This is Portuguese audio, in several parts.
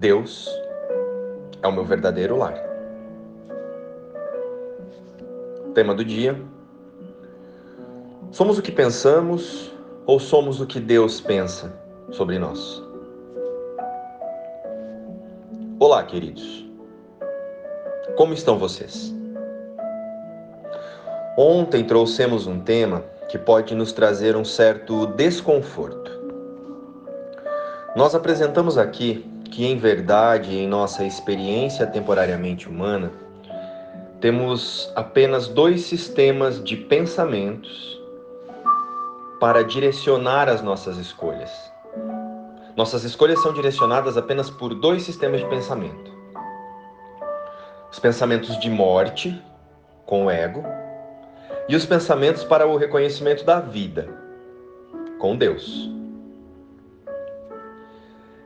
Deus é o meu verdadeiro lar. Tema do dia: Somos o que pensamos ou somos o que Deus pensa sobre nós? Olá, queridos. Como estão vocês? Ontem trouxemos um tema que pode nos trazer um certo desconforto. Nós apresentamos aqui que, em verdade, em nossa experiência temporariamente humana, temos apenas dois sistemas de pensamentos para direcionar as nossas escolhas. Nossas escolhas são direcionadas apenas por dois sistemas de pensamento: os pensamentos de morte, com o ego, e os pensamentos para o reconhecimento da vida, com Deus.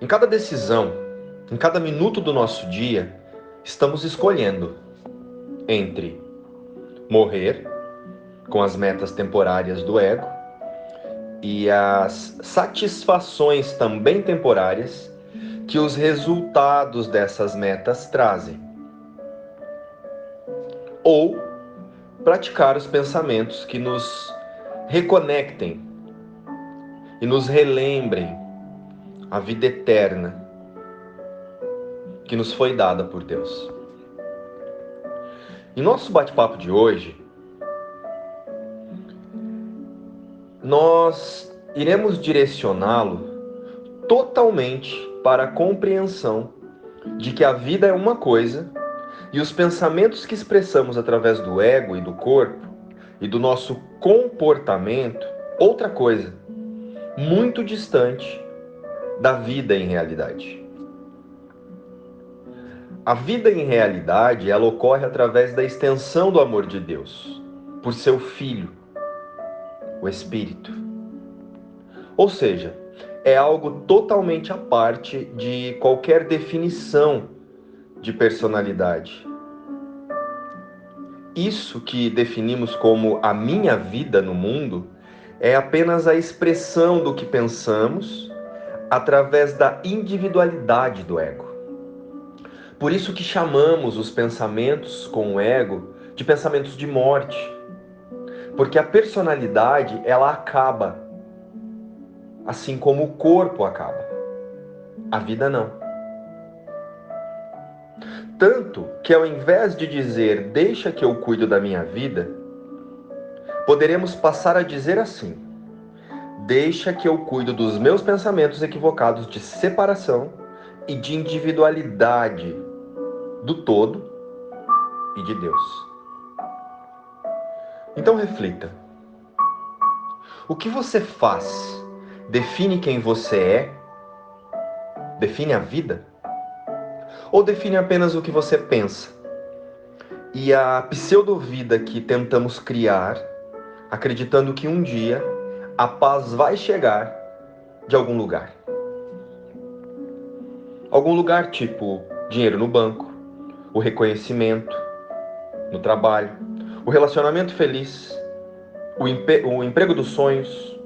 Em cada decisão, em cada minuto do nosso dia, estamos escolhendo entre morrer com as metas temporárias do ego e as satisfações também temporárias que os resultados dessas metas trazem. Ou praticar os pensamentos que nos reconectem e nos relembrem a vida eterna que nos foi dada por Deus. Em nosso bate-papo de hoje, nós iremos direcioná-lo totalmente para a compreensão de que a vida é uma coisa e os pensamentos que expressamos através do ego e do corpo e do nosso comportamento, outra coisa, muito distante da vida em realidade. A vida em realidade, ela ocorre através da extensão do amor de Deus por seu filho, o espírito. Ou seja, é algo totalmente à parte de qualquer definição de personalidade. Isso que definimos como a minha vida no mundo é apenas a expressão do que pensamos através da individualidade do ego. Por isso que chamamos os pensamentos com o ego de pensamentos de morte. Porque a personalidade, ela acaba, assim como o corpo acaba. A vida não. Tanto que ao invés de dizer deixa que eu cuido da minha vida, poderemos passar a dizer assim: deixa que eu cuido dos meus pensamentos equivocados de separação e de individualidade do todo e de Deus. Então reflita. O que você faz define quem você é? Define a vida? Ou define apenas o que você pensa? E a pseudo-vida que tentamos criar, acreditando que um dia a paz vai chegar de algum lugar. Algum lugar tipo dinheiro no banco, o reconhecimento no trabalho, o relacionamento feliz, o, o emprego dos sonhos,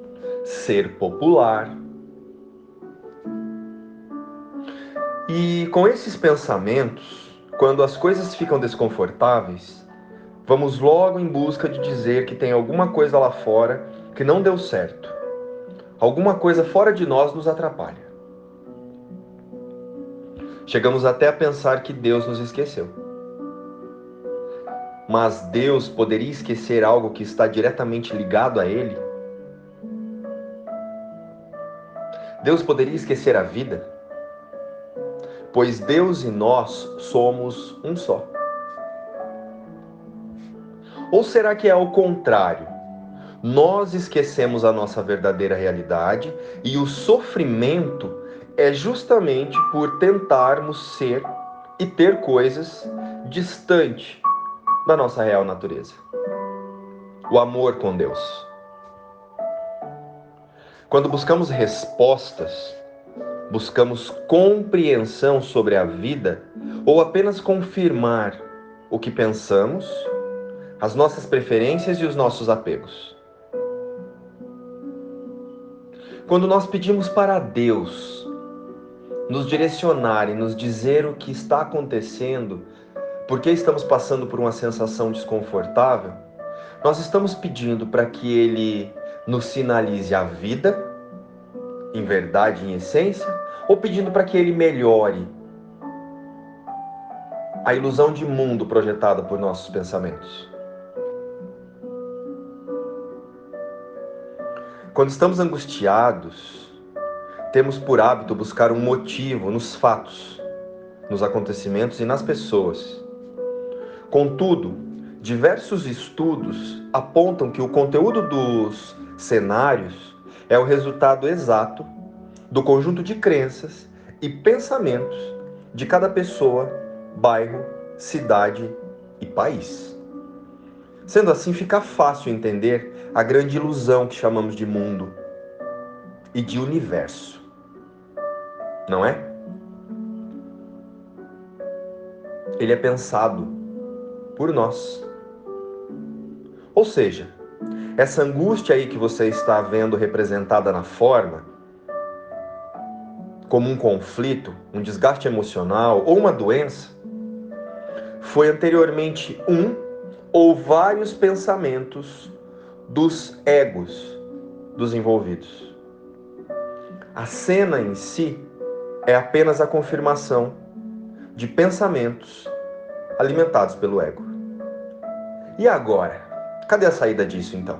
ser popular. E com esses pensamentos, quando as coisas ficam desconfortáveis, vamos logo em busca de dizer que tem alguma coisa lá fora que não deu certo. Alguma coisa fora de nós nos atrapalha. Chegamos até a pensar que Deus nos esqueceu. Mas Deus poderia esquecer algo que está diretamente ligado a Ele? Deus poderia esquecer a vida? Pois Deus e nós somos um só. Ou será que é ao contrário? Nós esquecemos a nossa verdadeira realidade e o sofrimento é justamente por tentarmos ser e ter coisas distante da nossa real natureza. O amor com Deus. Quando buscamos respostas, buscamos compreensão sobre a vida ou apenas confirmar o que pensamos, as nossas preferências e os nossos apegos. Quando nós pedimos para Deus nos direcionar e nos dizer o que está acontecendo, porque estamos passando por uma sensação desconfortável, nós estamos pedindo para que ele nos sinalize a vida, em verdade, em essência, ou pedindo para que ele melhore a ilusão de mundo projetada por nossos pensamentos. Quando estamos angustiados, temos por hábito buscar um motivo nos fatos, nos acontecimentos e nas pessoas. Contudo, diversos estudos apontam que o conteúdo dos cenários é o resultado exato do conjunto de crenças e pensamentos de cada pessoa, bairro, cidade e país. Sendo assim, fica fácil entender a grande ilusão que chamamos de mundo e de universo. Não é? Ele é pensado por nós. Ou seja, essa angústia aí que você está vendo representada na forma, como um conflito, um desgaste emocional ou uma doença, foi anteriormente um ou vários pensamentos dos egos dos envolvidos. A cena em si é apenas a confirmação de pensamentos alimentados pelo ego. E agora? Cadê a saída disso então?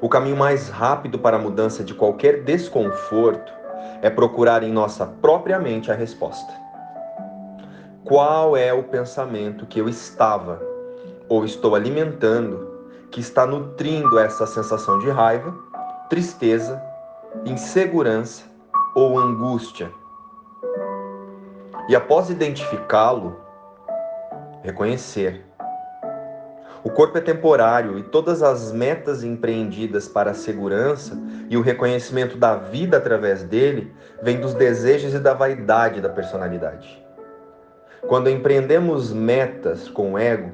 O caminho mais rápido para a mudança de qualquer desconforto é procurar em nossa própria mente a resposta. Qual é o pensamento que eu estava ou estou alimentando que está nutrindo essa sensação de raiva, tristeza, insegurança ou angústia? E após identificá-lo, reconhecer. O corpo é temporário e todas as metas empreendidas para a segurança e o reconhecimento da vida através dele vêm dos desejos e da vaidade da personalidade. Quando empreendemos metas com o ego,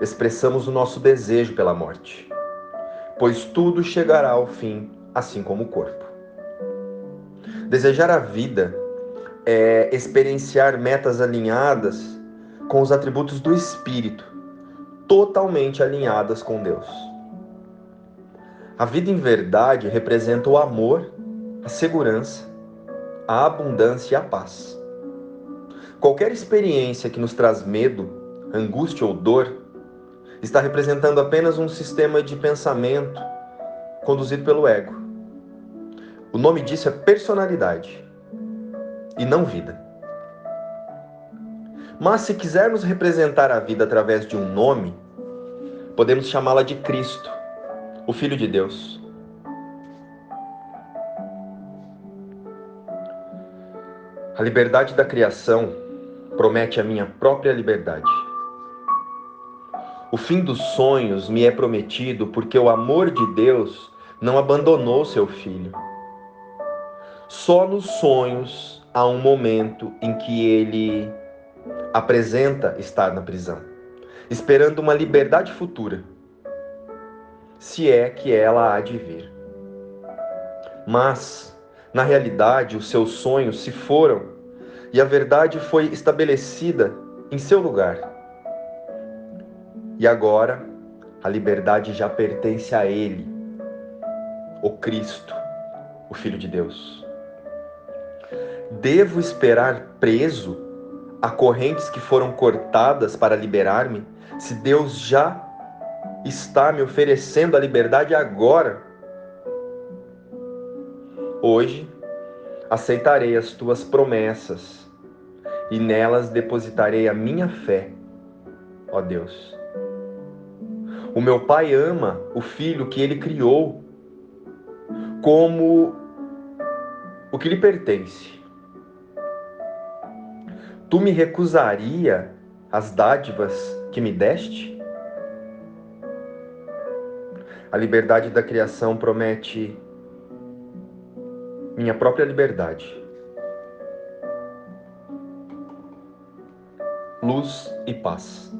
expressamos o nosso desejo pela morte, pois tudo chegará ao fim, assim como o corpo. Desejar a vida é experienciar metas alinhadas com os atributos do espírito, totalmente alinhadas com Deus. A vida em verdade representa o amor, a segurança, a abundância e a paz. Qualquer experiência que nos traz medo, angústia ou dor está representando apenas um sistema de pensamento conduzido pelo ego. O nome disso é personalidade e não vida. Mas se quisermos representar a vida através de um nome, podemos chamá-la de Cristo, o Filho de Deus. A liberdade da criação promete a minha própria liberdade. O fim dos sonhos me é prometido porque o amor de Deus não abandonou seu filho. Só nos sonhos há um momento em que ele apresenta estar na prisão, esperando uma liberdade futura, se é que ela há de vir. Mas, na realidade, os seus sonhos se foram e a verdade foi estabelecida em seu lugar. E agora a liberdade já pertence a Ele, o Cristo, o Filho de Deus. Devo esperar preso a correntes que foram cortadas para liberar-me, se Deus já está me oferecendo a liberdade agora? Hoje aceitarei as tuas promessas e nelas depositarei a minha fé, ó Deus. O meu Pai ama o filho que ele criou como o que lhe pertence. Tu me recusaria as dádivas que me deste? A liberdade da criação promete minha própria liberdade. Luz e Paz.